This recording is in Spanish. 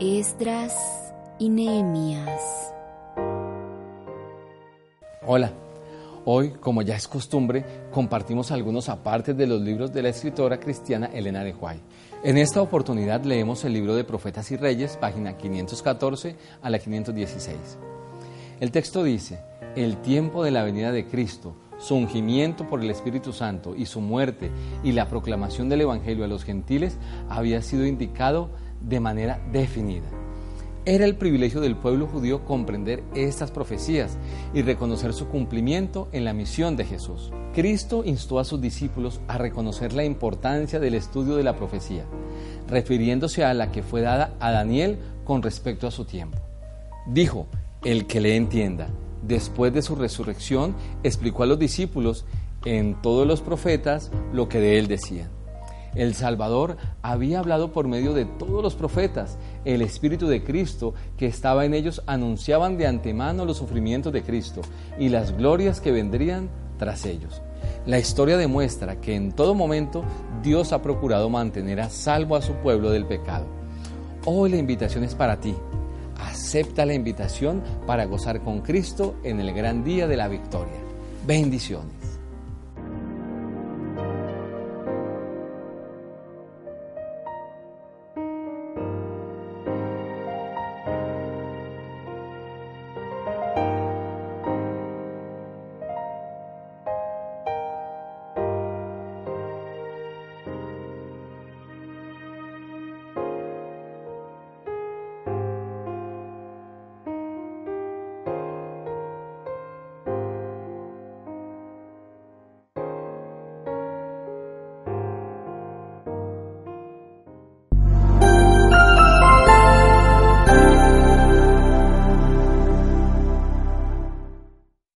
Esdras y Nehemías. Hola, hoy, como ya es costumbre, compartimos algunos apartes de los libros de la escritora cristiana Elena de Huay. En esta oportunidad leemos el libro de Profetas y Reyes, página 514 a la 516. El texto dice, el tiempo de la venida de Cristo, su ungimiento por el Espíritu Santo y su muerte y la proclamación del Evangelio a los gentiles había sido indicado de manera definida. Era el privilegio del pueblo judío comprender estas profecías y reconocer su cumplimiento en la misión de Jesús. Cristo instó a sus discípulos a reconocer la importancia del estudio de la profecía, refiriéndose a la que fue dada a Daniel con respecto a su tiempo. Dijo, el que le entienda, después de su resurrección, explicó a los discípulos en todos los profetas lo que de él decían. El Salvador había hablado por medio de todos los profetas. El Espíritu de Cristo que estaba en ellos anunciaban de antemano los sufrimientos de Cristo y las glorias que vendrían tras ellos. La historia demuestra que en todo momento Dios ha procurado mantener a salvo a su pueblo del pecado. Hoy la invitación es para ti. Acepta la invitación para gozar con Cristo en el gran día de la victoria. Bendiciones.